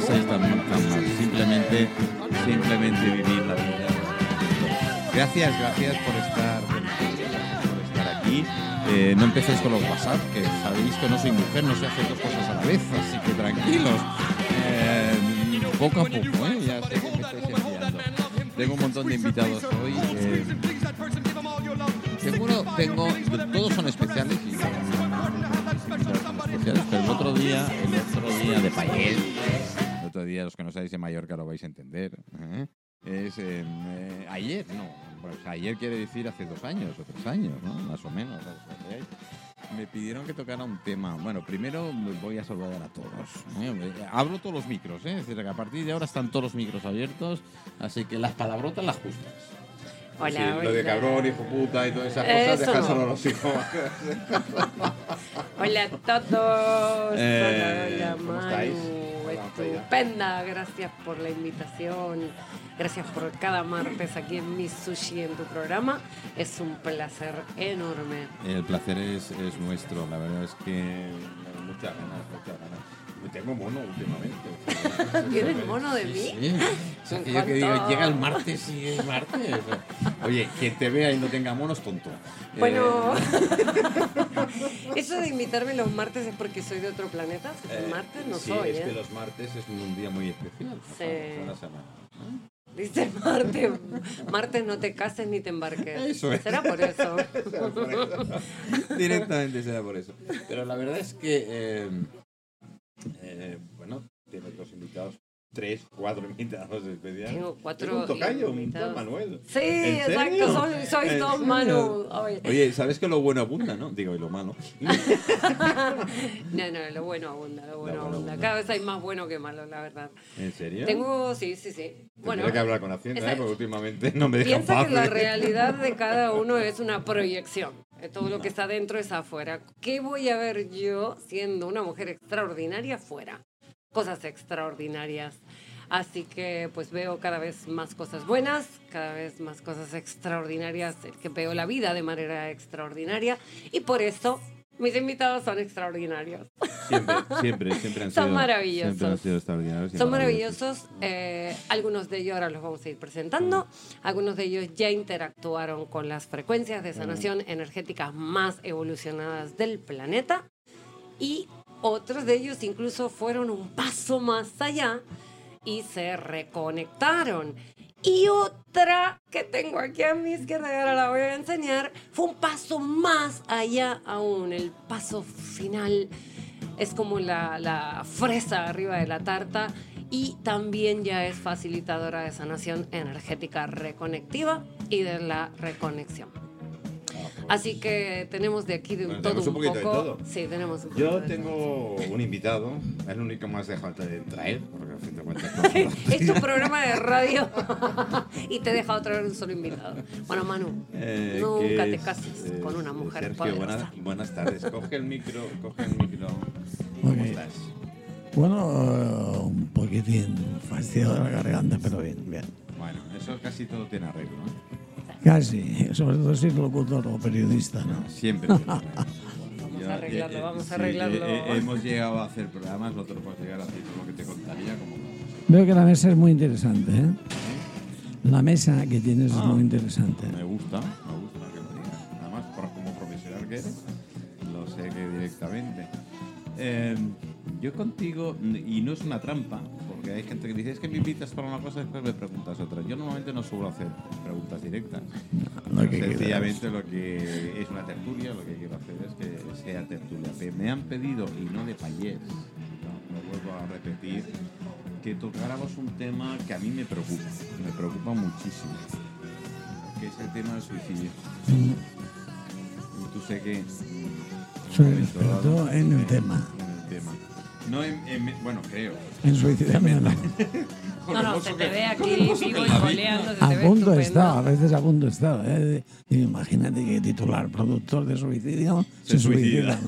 mal. Simplemente, simplemente vivir la vida. Gracias, gracias por estar, por estar aquí. Eh, no empecéis con los WhatsApp, que sabéis que no soy mujer, no sé hacer dos cosas a la vez, así que tranquilos. Eh, poco a poco, ¿eh? ya sé que me estáis enviando. Tengo un montón de invitados hoy. eh, seguro tengo, todos son especiales y especiales, pero el otro día, el otro día de Payet, los que no sabéis de Mallorca lo vais a entender. ¿eh? Es eh, eh, ayer, no, pues ayer quiere decir hace dos años o tres años, ¿no? Más o menos. Me pidieron que tocara un tema. Bueno, primero me voy a saludar a todos. ¿eh? Abro todos los micros, ¿eh? es decir, que a partir de ahora están todos los micros abiertos, así que las palabrotas las justas. Hola, Sí, lo de hola. cabrón, hijo puta y todas esas cosas, dejárselo a los hijos. Hola a todos. Eh, hola, hola, ¿cómo estáis? Estupenda. Gracias por la invitación. Gracias por cada martes aquí en Mi Sushi en tu programa. Es un placer enorme. El placer es, es nuestro, la verdad es que muchas ganas, muchas ganas. Tengo mono últimamente. ¿Tienes mono de mí? sí. O sea, que yo que digo, llega el martes y es martes. Oye, quien te vea y no tenga mono es tonto. Bueno, Eh, eso de invitarme los martes es porque soy de otro planeta. Si eh, martes no sí, soy, es ¿eh? que los martes es un día muy especial. Sí. ¿no? Dice martes. Martes no te cases ni te embarques. Eso es. Será por eso. Será por eso. Directamente será por eso. Pero la verdad es que, eh, eh, bueno, tiene dos invitados, tres, cuatro invitados especiales. Tengo cuatro un tocayo, un tal Manuel. Sí, ¿En exacto. Soy, soy ¿En Don? Manu. Oye. Oye, ¿sabes que lo bueno abunda, no? Digo, y lo malo. No, no, lo bueno abunda, lo bueno abunda. abunda. Cada vez hay más bueno que malo, la verdad. ¿En serio? Tengo, sí, sí, sí. Bueno, Tendré que hablar con Hacienda, esa- ¿eh? porque últimamente no me dejan piensa que la paz. realidad de cada uno es una proyección. Eh, Todo lo que está dentro es afuera. ¿Qué voy a ver yo siendo una mujer extraordinaria afuera? Cosas extraordinarias. Así que pues veo cada vez más cosas buenas, cada vez más cosas extraordinarias, eh, que veo la vida de manera extraordinaria y por eso mis invitados son extraordinarios. Siempre, siempre, siempre han Son sido. maravillosos. Siempre han sido extraordinarios. Son maravillosos. eh, algunos de ellos ahora los vamos a ir presentando. Algunos de ellos ya interactuaron con las frecuencias de sanación energéticas más evolucionadas del planeta. Y otros de ellos incluso fueron un paso más allá y se reconectaron. Y otra que tengo aquí a mi izquierda ahora la voy a enseñar, fue un paso más allá aún. El paso final es como la, la fresa arriba de la tarta y también ya es facilitadora de sanación energética reconectiva y de la reconexión. Así que tenemos de aquí de un Bueno, todo un un, poquito de poco. todo. Sí, tenemos un poquito Yo de tengo un invitado, es el único más de falta de traer, porque al fin de cuentas. es tu programa de radio y te deja otra vez un solo invitado. Bueno, Manu, Eh, nunca te es, cases eh, con una mujer Sergio, poderosa. buenas, buenas tardes. Coge el micro, coge el micro. ¿Cómo Ok. estás? Bueno, eh, un poquitín fastidiado de la garganta, pero bien, bien. Bueno, eso casi todo tiene arreglo, ¿no? Casi, sobre todo si es locutor o periodista, ¿no? Siempre. Vamos a arreglarlo, eh, vamos a arreglarlo. eh, eh, hemos llegado a hacer programas, lo puedes llegar a decir lo que te contaría como Veo que la mesa es muy interesante, ¿eh? La mesa que tienes es muy interesante. Me gusta, me gusta que lo digas. Además, por- como profesional que eres, lo sé que directamente. Eh, yo contigo, y no es una trampa, porque hay gente que dice, es que me invitas para una cosa y después me preguntas otra. Yo normalmente no suelo hacer preguntas directas. Sencillamente lo que es una tertulia, lo que quiero hacer es que sea tertulia. Me han pedido, y no de payés, no, lo vuelvo a repetir, que tocáramos un tema que a mí me preocupa, me preocupa muchísimo, que es el tema del suicidio. Y tú sé que... el tema. En el tema. No en, en- bueno, creo. En suicidarme no. Con No, no, se que- te ve aquí que vivo y la coleando, se A punto está, a veces a punto está. ¿eh? Y Imagínate que titular productor de suicidio se, suicida,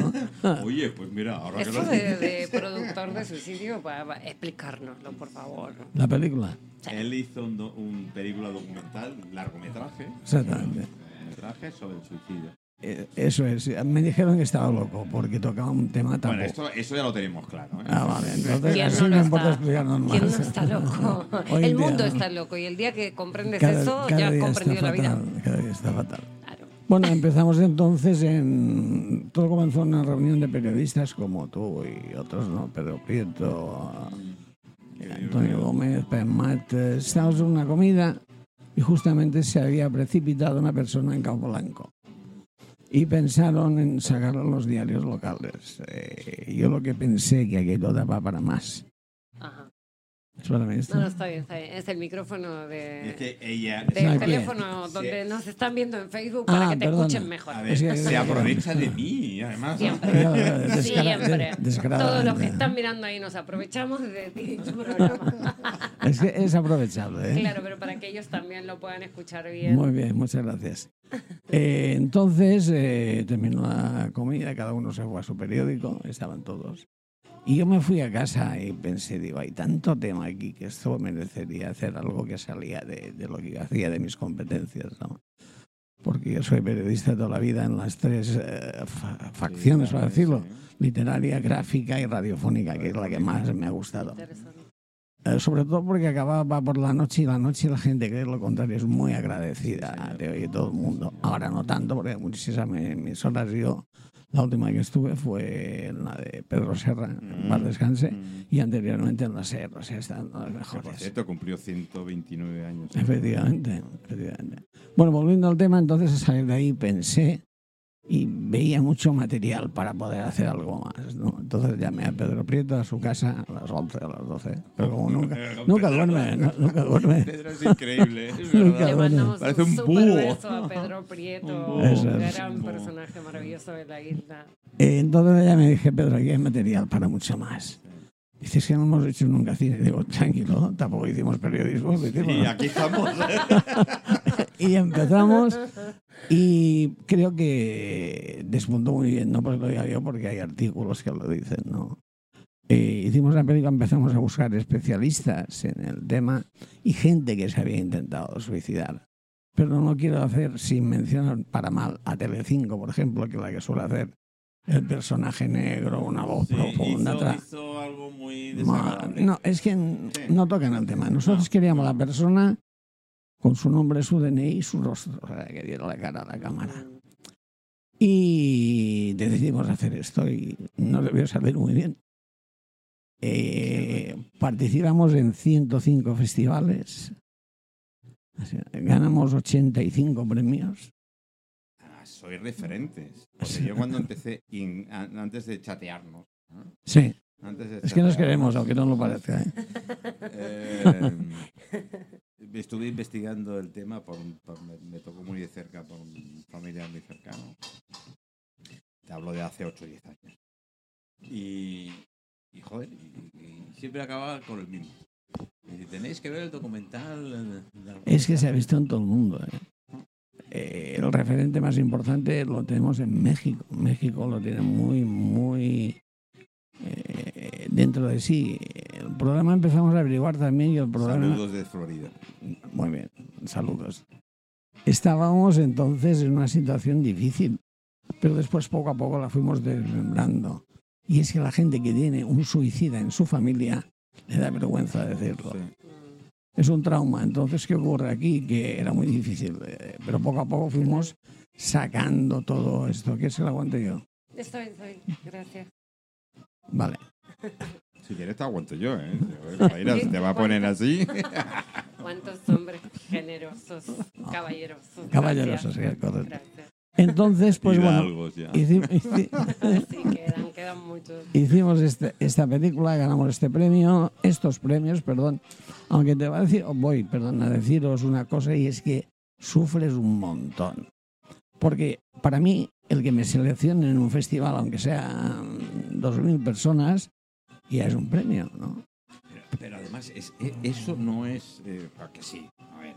¿no? Oye, pues mira, ahora que Eso lo de, de productor de suicidio, va, va, explicárnoslo, por favor. La película, Él hizo un, do- un película documental, largometraje, exactamente. largometraje sobre el suicidio. Eh, Eso es. Me dijeron que estaba loco porque tocaba un tema tan. Bueno, esto, eso ya lo tenemos claro. ¿eh? Ah, vale. Entonces, ¿Quién así no importa explicarnos más. ¿Quién no está loco? Hoy El mundo ¿no? está loco y el día que comprendes Cada- eso, cada ya has comprendido la vida. Cada día está fatal. Claro. Bueno, empezamos entonces en. Todo comenzó en una reunión de periodistas como tú y otros, ¿no? Pedro Prieto, Antonio Gómez, Pep Mat. eh, Estábamos en una comida y justamente se había precipitado una persona en Campo Blanco. Y pensaron en sacarlo en los diarios locales. Eh, yo lo que pensé que aquello daba para más. Ajá. ¿Es para mí esto? No, no, está bien, está bien. Es el micrófono de, Es que ella del ¿Sabe qué? teléfono Sí. donde nos están viendo en Facebook Ah, para que te perdona. escuchen mejor. a ver, Es que- se aprovecha de mí, además. Siempre. Descara- Siempre. Todos los que están mirando ahí nos aprovechamos de ti, tu programa. Es que es aprovechable, ¿eh? Claro, pero para que ellos también lo puedan escuchar bien. Muy bien, muchas gracias. Eh, entonces eh, terminó la comida, cada uno se fue a su periódico, estaban todos. Y yo me fui a casa y pensé, digo, hay tanto tema aquí que esto merecería hacer algo que salía de, de lo que yo hacía, de mis competencias, ¿no? Porque yo soy periodista toda la vida en las tres eh, fa- facciones, Sí, para decirlo, sí. literaria, gráfica y radiofónica, que es la que más me ha gustado. Interesante. Eh, sobre todo porque acababa por la noche y la noche la gente que es lo contrario es muy agradecida de oye todo el mundo. Ahora no tanto porque muchísimas emisoras. Yo la última que estuve fue en la de Pedro Serra, en Bar Descanse, Mm. y anteriormente en la SER, o sea, están las Que, por mejores. cierto, cumplió 129 años. Efectivamente, efectivamente. Bueno, volviendo al tema, entonces a salir de ahí pensé y veía mucho material para poder hacer algo más. ¿no? Entonces llamé a Pedro Prieto a su casa a las 11 a las 12. Pero como nunca, nunca duerme, no- nunca duerme. Pedro es increíble, es. Le mandamos Parece un un búho. beso a Pedro Prieto, Un Eso gran Un personaje maravilloso de la isla. Eh, entonces ya me dije, Pedro, aquí hay material para mucho más. Dices que no hemos hecho nunca cine. Digo, tranquilo, tampoco hicimos periodismo. hicimos, Y aquí estamos. y empezamos y creo que despuntó muy bien, no porque lo diga yo, porque hay artículos que lo dicen, ¿no? Eh, hicimos la película, empezamos a buscar especialistas en el tema y gente que se había intentado suicidar. Pero no quiero hacer sin mencionar para mal a Telecinco, por ejemplo, que es la que suele hacer el personaje negro, una voz profunda. tra- hizo algo muy No, es que Sí. no tocan el tema. Nosotros queríamos la persona con su nombre, su DNI y su rostro, o sea, que diera la cara a la cámara. Y decidimos hacer esto y no debió salir muy bien. Eh, participamos en 105 festivales, ganamos 85 premios. Ah, soy referentes. Porque yo cuando empecé, in- antes de chatearnos, ¿no? Sí, antes de es que nos queremos, aunque no lo parezca. ¿eh? eh, estuve investigando el tema, por, por- me, tocó muy de cerca por un familiar muy cercano. Te hablo de hace 8 o 10 años. Y, y joder, y, siempre acababa con el mismo. Tenéis que ver el documental. Es que se ha visto en todo el mundo. ¿eh? Eh, el referente más importante lo tenemos en México. México lo tiene muy, muy eh, dentro de sí. El problema empezamos a averiguar también y el problema... Saludos de Florida. Muy bien, saludos. Estábamos entonces en una situación difícil, pero después poco a poco la fuimos desmembrando. Y es que la gente que tiene un suicida en su familia le da vergüenza decirlo. Sí. Es un trauma. Entonces, ¿qué ocurre aquí? Que era muy difícil, eh, pero poco a poco fuimos sacando todo esto. ¿Qué se lo aguante yo? Está bien. Gracias. Vale. Si quieres te aguanto ¿eh? yo, ¿eh? Mira, si te va a poner así. ¿Cuántos hombres generosos, caballerosos? Caballerosos, sí, correcto. Entonces, pues bueno, hicimos, quedan, muchos. hicimos este, esta película, ganamos este premio, estos premios, perdón, aunque te voy a decir, voy, perdón, a deciros una cosa y es que sufres un montón. Porque para mí, el que me seleccionen en un festival, aunque sea 2.000 personas y es un premio, ¿no? Pero, además, es, e, eso no es. Eh, que sí, a ver.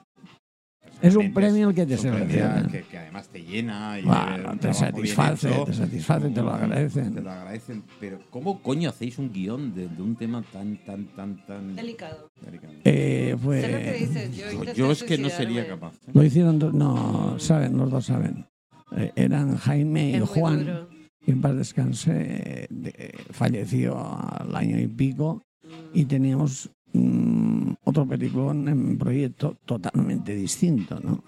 Es un premio el que te selecciona. Que, que además te llena. Y bueno, te satisface, te satisface, te lo agradecen. Te lo agradecen. Pero ¿cómo coño hacéis un guion de, un tema tan, tan, tan, tan... Delicado. Delicado. Eh, pues... Dices? Yo, es que no sería capaz. Lo hicieron... dos, No, saben, los dos saben. Eh, eran Jaime y Juan que en paz descanse, de- falleció al año y pico, y teníamos mm, otro peliculón en proyecto totalmente distinto, ¿no?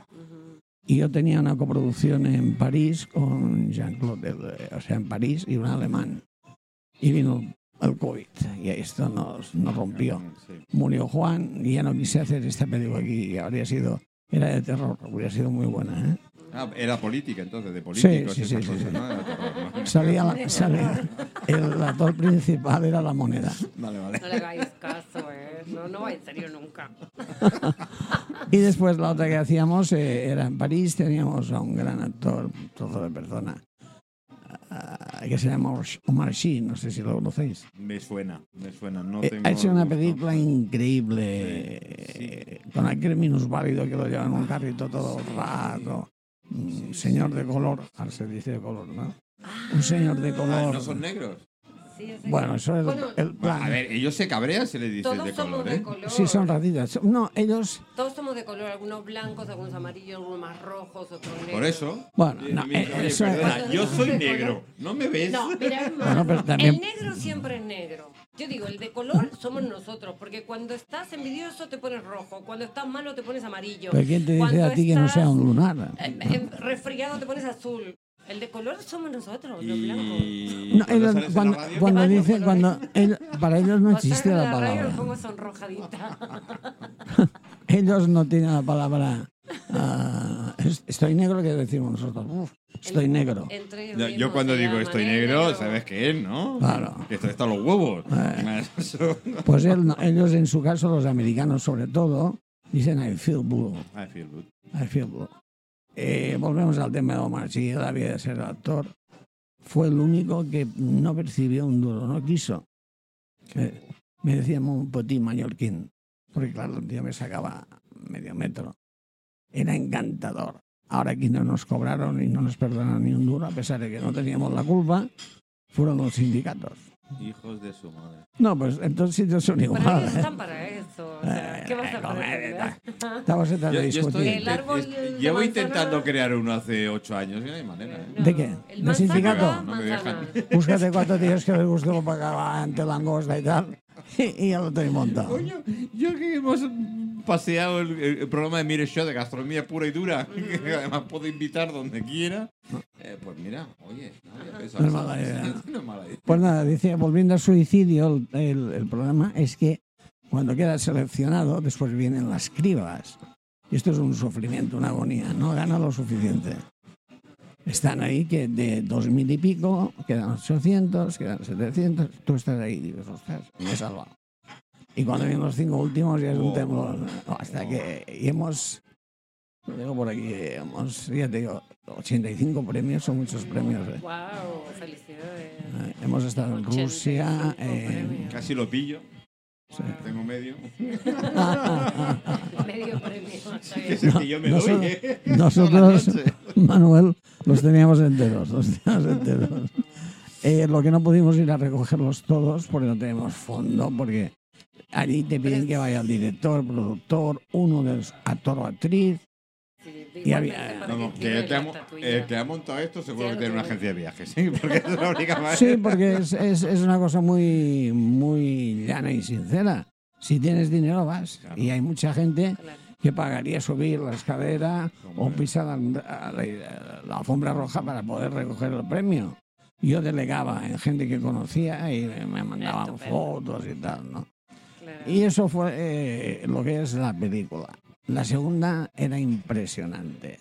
Y yo tenía una coproducción en París con Jean-Claude, o sea, en París y un alemán. Y vino el COVID y esto nos, nos rompió. Murió Juan y ya no quise hacer esta película aquí. y Habría sido, era de terror, hubiera sido muy buena. ¿eh? Ah, era política entonces, de políticos sí, sí, cosas, sí. ¿no? Era terror, ¿no? Salía, la- salía- el actor principal era la moneda. Vale, vale. No le hagáis caso, ¿eh? No, no va en serio nunca. Y después la otra que hacíamos eh, era en París, teníamos a un gran actor, un trozo de persona, ah, que se llama Omar- Sy, no sé si lo conocéis. Me suena, me suena. No Eh, tengo ha hecho una película increíble con aquel minusválido que lo lleva en un carrito todo el rato. Un señor de color, ahora se dice de color, ¿no? Un señor de Ah, color. ¿No son negros? Sí, Bueno, eso es Bueno, el plan. A ver, ellos se cabrean si les dices todos de somos color, de ¿eh? color. Sí, son ratitas. No, ellos. Todos somos de color, algunos blancos, algunos amarillos, algunos más rojos, otros negros. Por eso. Bueno, no, eh, oye, eso- perdona, yo soy de negro. ¿No me ves? No, mira, es Bueno, pero también- el negro siempre es negro. Yo digo, el de color somos nosotros, porque cuando estás envidioso te pones rojo, cuando estás malo te pones amarillo. ¿Pero quién te dice Cuando a ti que no sea un lunar? eh, eh, resfriado te pones azul. El de color somos nosotros, los blancos. Y No, cuando cuando, dice, cuando ellos- para ellos no existe la la palabra. pongo sonrojadita. Ellos no tienen la palabra. es- estoy negro que decimos nosotros. "Uf, estoy negro. Entre ellos Yo, yo cuando digo estoy ¿eh? negro, sabes qué es, ¿no? Claro. Que esto está los huevos. Eh. Pues él no- ellos, en su caso, los americanos sobre todo, dicen I feel blue. I feel good. I feel blue. Eh, volvemos al tema de Omar Sy, él había de ser actor. Fue el único que no percibió un duro, no quiso. Me, me decíamos un petit mallorquín, porque claro, el tío me sacaba medio metro. Era encantador. Ahora aquí no nos cobraron y no nos perdonaron ni un duro, a pesar de que no teníamos la culpa, fueron los sindicatos. Hijos de su madre. No, pues entonces sitios son iguales. están para eso. O sea, ¿Qué vas a Eh, aprender? Estamos estoy, discutir. Llevo manzana- intentando crear uno hace ocho años y no hay manera. ¿eh? ¿De qué? El ¿De sindicato? No dejan. Búscate cuatro tíos que les guste lo ante langosta y tal, y, ya lo tenéis montado. Coño, yo que hemos paseado el, el programa de Mire Show de gastronomía pura y dura, que además puedo invitar donde quiera. Eh, pues mira, oye, no pensado No es mala idea. No es mala idea. Pues nada, dice, volviendo al suicidio, el, el- el problema es que cuando queda seleccionado, después vienen las cribas. Y esto es un sufrimiento, una agonía, no gana lo suficiente. Están ahí que de dos mil y pico, quedan 800, quedan 700, tú estás ahí y dices, ostras, me he salvado. Y cuando vienen los cinco últimos ya es un temblor. No, hasta que y hemos, lo digo por aquí, hemos, ya te digo, 85 premios, son muchos premios. ¿eh? Wow, felicidades. Eh, Hemos estado en 85 Rusia, premios. Casi lo pillo. Sí. Tengo medio. Medio premio. Que es el que yo me Nosotros- doy, ¿eh? nosotros. Manuel, los teníamos enteros, los teníamos enteros. Eh, lo que no pudimos ir a recogerlos todos porque no tenemos fondo, porque allí te piden que vaya el director, productor, uno de los actor o actriz. Sí, Y había- igualmente para Vamos, que el que, ha, el que ha montado esto seguro Sí, que tiene una agencia de viajes, ¿sí? Porque es la única manera. Sí, porque es, es- es una cosa muy, muy llana y sincera. Si tienes dinero vas. Claro. Y hay mucha gente Claro. Que pagaría subir la escalera o pisar la, la- la alfombra roja para poder recoger el premio. Yo delegaba en gente que conocía y me mandaban Estupendo. fotos y tal, ¿no? Claro. Y eso fue eh, lo que es la película. La segunda era impresionante.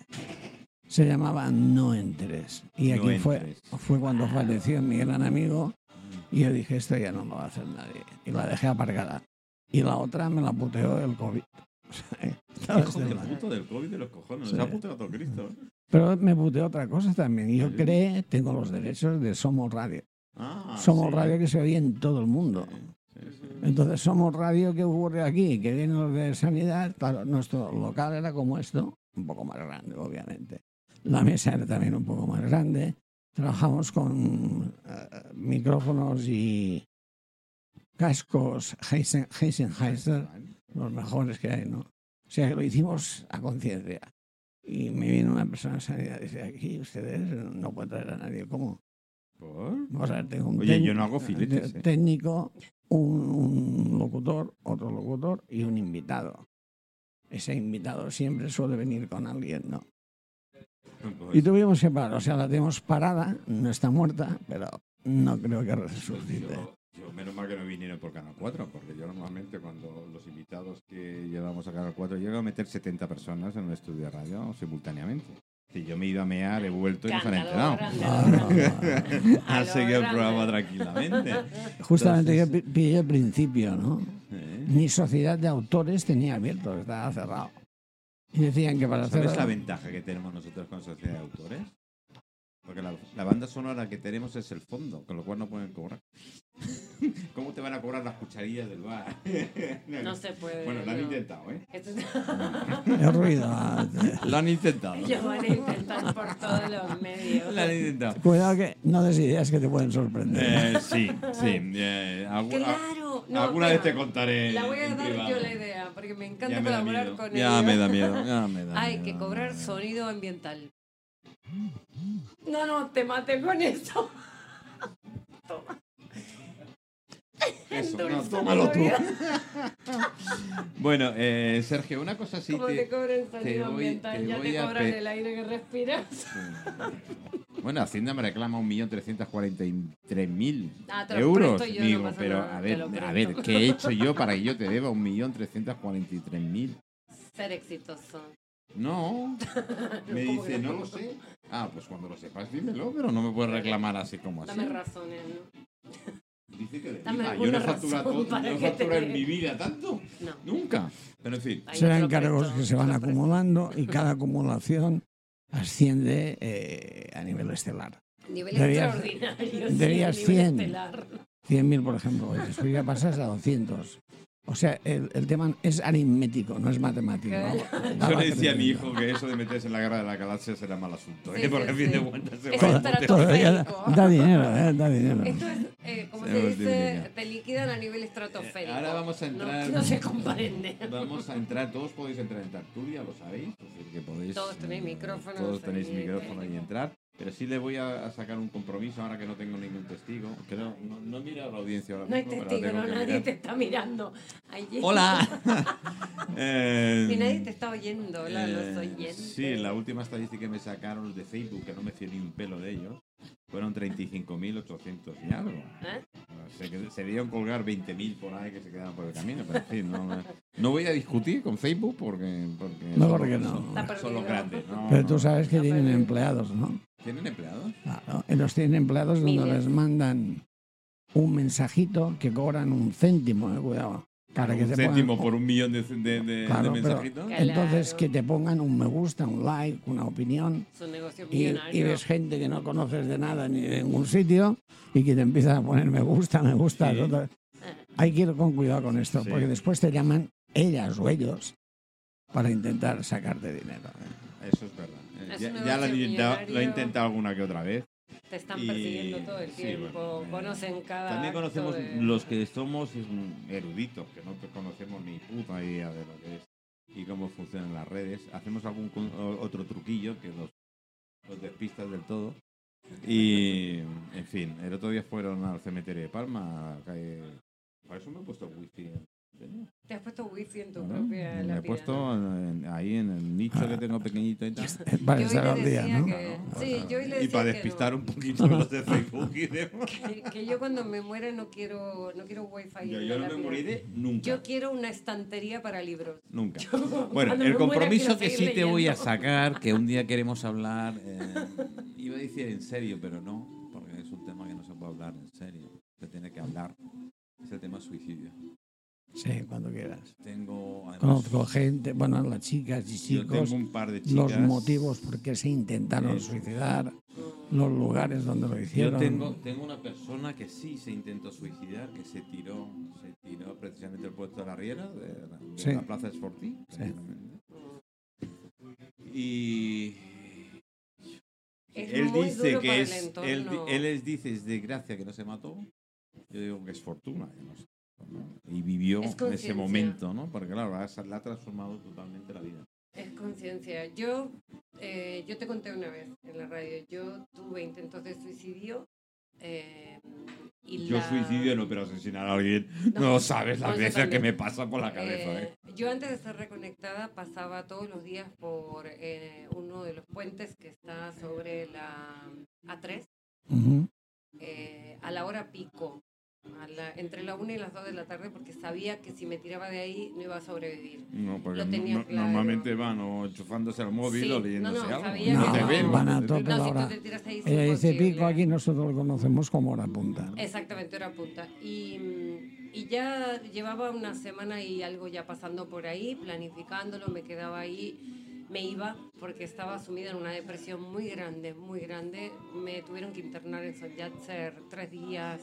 Se llamaba No entres. Y No aquí fue, entres. fue cuando falleció mi gran amigo y yo dije, esto ya no lo va a hacer nadie. Y la dejé aparcada. Y la otra me la puteó el COVID. Hijo de puto del COVID de los cojones. Se ha puteado Cristo. ¿eh? Pero me puteó otra cosa también. Yo Sí. creé, tengo los derechos de Somos Radio. Ah, Somos sí. Radio que se oye en todo el mundo. Sí. Entonces, somos radio, ¿qué ocurre aquí? Que vienen los de sanidad, claro, nuestro local era como esto, un poco más grande, obviamente. La mesa era también un poco más grande. Trabajamos con eh, micrófonos y cascos Heisen- Heisenheiser, los mejores que hay, ¿no? O sea, que lo hicimos a conciencia. Y me viene una persona de sanidad y dice, aquí ustedes no pueden traer a nadie. ¿Cómo? ¿Por? Vamos a ver, tengo un Oye, técnico- yo no hago filetes, ¿eh? técnico, un, un locutor, otro locutor y un invitado. Ese invitado siempre suele venir con alguien, ¿no? Y tuvimos que parar, o sea, la tenemos parada, no está muerta, pero no creo que resucite. Yo, menos mal que no vinieron por Canal 4, porque yo normalmente cuando los invitados que llevamos a Canal 4 llego a meter 70 personas en un estudio de radio simultáneamente. Si yo me he ido a mear, he vuelto y no se han enterado. Ha seguido el programa tranquilamente. Justamente Entonces- yo pi- pillé el principio, ¿no? ¿Eh? Ni sociedad de autores tenía abierto, estaba cerrado. Y decían que para hacer... ¿Sabes la ventaja que tenemos nosotros con Sociedad de Autores? Porque la, la banda sonora que tenemos es el fondo, con lo cual no pueden cobrar. ¿Cómo te van a cobrar las cucharillas del bar? No se puede. Bueno, lo han no. intentado, ¿eh? Esto- El ruido. Lo han intentado. Ellos van a intentar por todos los medios. Lo han intentado. Cuidado que no des ideas que te pueden sorprender. Eh, sí, sí. eh, Claro. No, alguna vez te contaré. La voy a dar privado. yo la idea, porque me encanta Ya me colaborar con Ya ellos. me da miedo. Ya me da Hay miedo. que cobrar sonido ambiental. No, no, te maté con eso. Toma. Eso, no, tómalo tú. Bueno, eh, Sergio, una cosa sí Como te- te cobran sonido voy- ambiental, ya te cobran el aire que respiras. Bueno, Hacienda me reclama 1.343.000 Ah, euros. yo, no Digo, pasa pero nada, a ver, a ver, ¿qué he hecho yo para que yo te deba 1.343.000? Ser exitoso. No, me ¿Cómo dice, no? no lo sé. Ah, pues cuando lo sepas, dímelo, pero no me puedes reclamar así como así. Dame razones, ¿no? Dice que Dame diga, yo no todo- facturado en mi vida tanto. No. Nunca. Pero en fin. Serán cargos presto, que se van acumulando y cada acumulación asciende eh, a nivel estelar. Nivel Debías- extraordinario. sí, debías nivel 100. estelar. 100.000, por ejemplo, después ya pasas a 200. O sea, el, el tema es aritmético, no es matemático. Yo le decía a mi hijo que eso de meterse en la guerra de la galaxia será mal asunto. Sí, ¿eh? Porque sí, a fin de cuentas se va a da, da dinero, ¿eh? Da dinero. Esto es, eh, como se hemos dice, te liquidan a nivel estratosférico. Eh, ahora vamos a entrar- No, no se comprende. Vamos a entrar, todos podéis entrar en tertulia, lo sabéis. es decir, que podéis, Todos tenéis eh, micrófonos Todos tenéis ahí, micrófono eh. y entrar. Pero sí le voy a, sacar un compromiso ahora que no tengo ningún testigo. Creo, no, no mira a la audiencia ahora No hay mismo, testigo, no, que nadie mirar. te está mirando. Allí. ¡Hola! Eh, Y nadie te está oyendo, hola, los eh, oyentes. Sí, la última estadística que me sacaron los de Facebook, que no me fío ni un pelo de ellos, fueron 35.800 y algo. ¿Eh? Se, se debieron colgar 20.000 por ahí que se quedaban por el camino, pero en fin, no, no voy a discutir con Facebook porque, porque No, son porque los- no. son- los grandes. no, Pero no. tú sabes que tienen empleados, ¿no? ¿Tienen empleados? Claro. Ellos tienen empleados donde les mandan un mensajito que cobran un céntimo, eh, cuidado. Para que un te céntimo pongan, por un millón de, de, de- Claro, de pero- mensajitos. Claro. Entonces que te pongan un me gusta, un like, una opinión. Es un negocio Y, millonario. y ves gente que no conoces de nada ni de ningún sitio y que te empiezan a poner me gusta, me gusta. Sí. Hay que ir con cuidado con esto, Sí. porque después te llaman ellas o ellos para intentar sacarte dinero. ¿eh? Eso es verdad. Eh, Es ya lo, he intentado, lo he intentado alguna que otra vez. Te están Y- persiguiendo todo el sí, tiempo. bueno, eh, conocen cada. También conocemos de- los que somos eruditos, que no te conocemos ni puta idea de lo que es y cómo funcionan las redes. Hacemos algún otro truquillo que los, los despistas del todo. Y, en fin, el otro día fueron al cementerio de Palma. calle- Para eso me he puesto wifi. ¿eh? Te has puesto wifi en tu ¿No? propia Me he puesto en- en- ahí en el nicho que tengo pequeñito y tal. Para Yo hoy estar le al día, decía ¿no? que- Sí, yo hoy le y decía para que despistar no. un poquito los de Facebook y demás. Que, que yo cuando me muera no quiero, no quiero wifi. Yo, yo no me moriré nunca. Yo quiero una estantería para libros. Nunca. Cuando Bueno, el muera compromiso quiero que sí seguir te voy a leyendo. sacar, que un día queremos hablar, eh, iba a decir en serio, pero no, porque es un tema que no se puede hablar en serio. Se tiene que hablar. Es el tema suicidio. Sí, cuando quieras. Tengo, además, Conozco gente, bueno, las chicas y yo chicos, tengo un par de chicas. los motivos por qué se intentaron Eh, suicidar, los lugares donde lo Yo hicieron. tengo, tengo una persona que sí se intentó suicidar, que se tiró, se tiró precisamente el puesto de la Riera, de, la- de Sí. la Plaza. Sí. precisamente. Y Es él dice que es, él, les dice es desgracia que no se mató. Yo digo que es fortuna. yo no sé. Y vivió Es ese momento, ¿no? Porque claro, le ha transformado totalmente la vida. Es conciencia. Yo, eh, yo te conté una vez en la radio, yo tuve intentos de suicidio. eh, y Yo la- suicidio no, pero asesinar a alguien. No, No, sabes las no, veces que me pasa por la cabeza. Eh, ¿eh? Yo antes de ser reconectada pasaba todos los días por eh, uno de los puentes que está sobre la A3 Ujú. eh, a la hora pico, a la- entre la 1 y las 2 de la tarde, porque sabía que si me tiraba de ahí no iba a sobrevivir. No, porque Lo tenía no- claro. normalmente van o enchufándose al móvil Sí, o no, leyéndose no, algo. sabía No, que no. ven, van a tope. No, si hora. tú te tiras ahí Eh, ese pico aquí nosotros lo conocemos como hora punta. Exactamente, hora punta. Y, y ya llevaba una semana y algo ya pasando por ahí, planificándolo, me quedaba ahí, me iba porque estaba sumida en una depresión muy grande, muy grande. Me tuvieron que internar en Soyatzer tres días,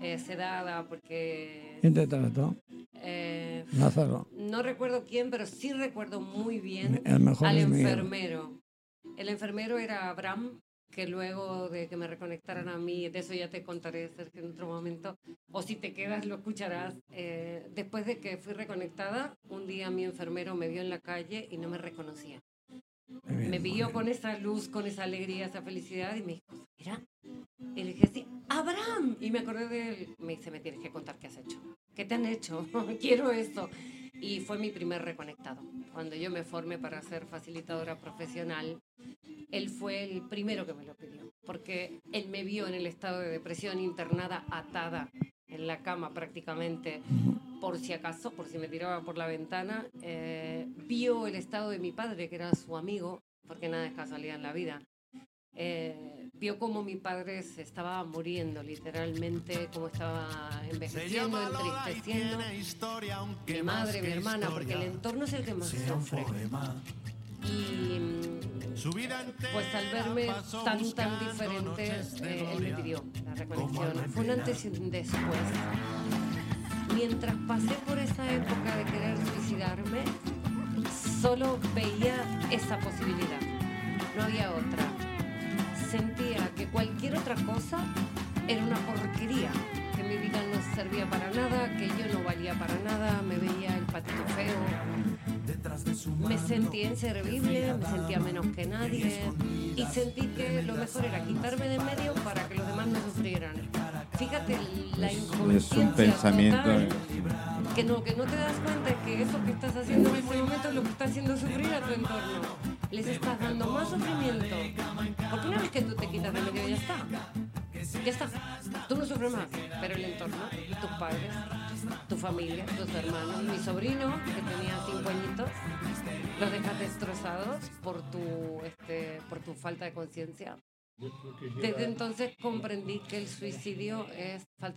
eh, sedada, porque... ¿Quién te trató? eh, Lázaro. no recuerdo quién, pero sí recuerdo muy bien El mejor al enfermero. El enfermero era Abraham, que luego de que me reconectaran a mí, de eso ya te contaré, en otro momento, o si te quedas lo escucharás. Eh, después de que fui reconectada, un día mi enfermero me vio en la calle y no me reconocía. Me vio con esa luz, con esa alegría, esa felicidad y me dijo, mira, y le dije, sí, Abraham. Y me acordé de él. Me dice, me tienes que contar qué has hecho. ¿Qué te han hecho? Quiero esto. Y fue mi primer reconectado. Cuando yo me formé para ser facilitadora profesional, él fue el primero que me lo pidió. Porque él me vio en el estado de depresión internada, atada en la cama prácticamente, por si acaso, por si me tiraba por la ventana. Eh, vio el estado de mi padre, que era su amigo, porque nada es casualidad en la vida. Eh, vio cómo mi padre se estaba muriendo, literalmente, cómo estaba envejeciendo, entristeciendo. Mi madre, mi hermana, porque el entorno es el que más sufre. Y pues al verme tan, tan diferente, eh, él me pidió la reconexión. Fue un antes y un después. Mientras pasé por esa época de querer suicidarme, solo veía esa posibilidad. No había otra. Sentía que cualquier otra cosa era una porquería, que mi vida no servía para nada, que yo no valía para nada, me veía el patito feo. Me sentía inservible, me sentía menos que nadie y sentí que lo mejor era quitarme de en medio para que los demás no sufrieran. Fíjate la inconsciencia Es un pensamiento. total, que no, que no te das cuenta que eso que estás haciendo en ese momento es lo que está haciendo sufrir a tu entorno. Les estás dando más sufrimiento. Porque una vez que tú te quitas de medio ya está. Ya está. Tú no sufres más, pero el entorno, tus padres, tu familia, tus hermanos, mi sobrino que tenía cinco añitos, los dejas destrozados por tu, este, por tu falta de conciencia. Desde entonces comprendí que el suicidio es falta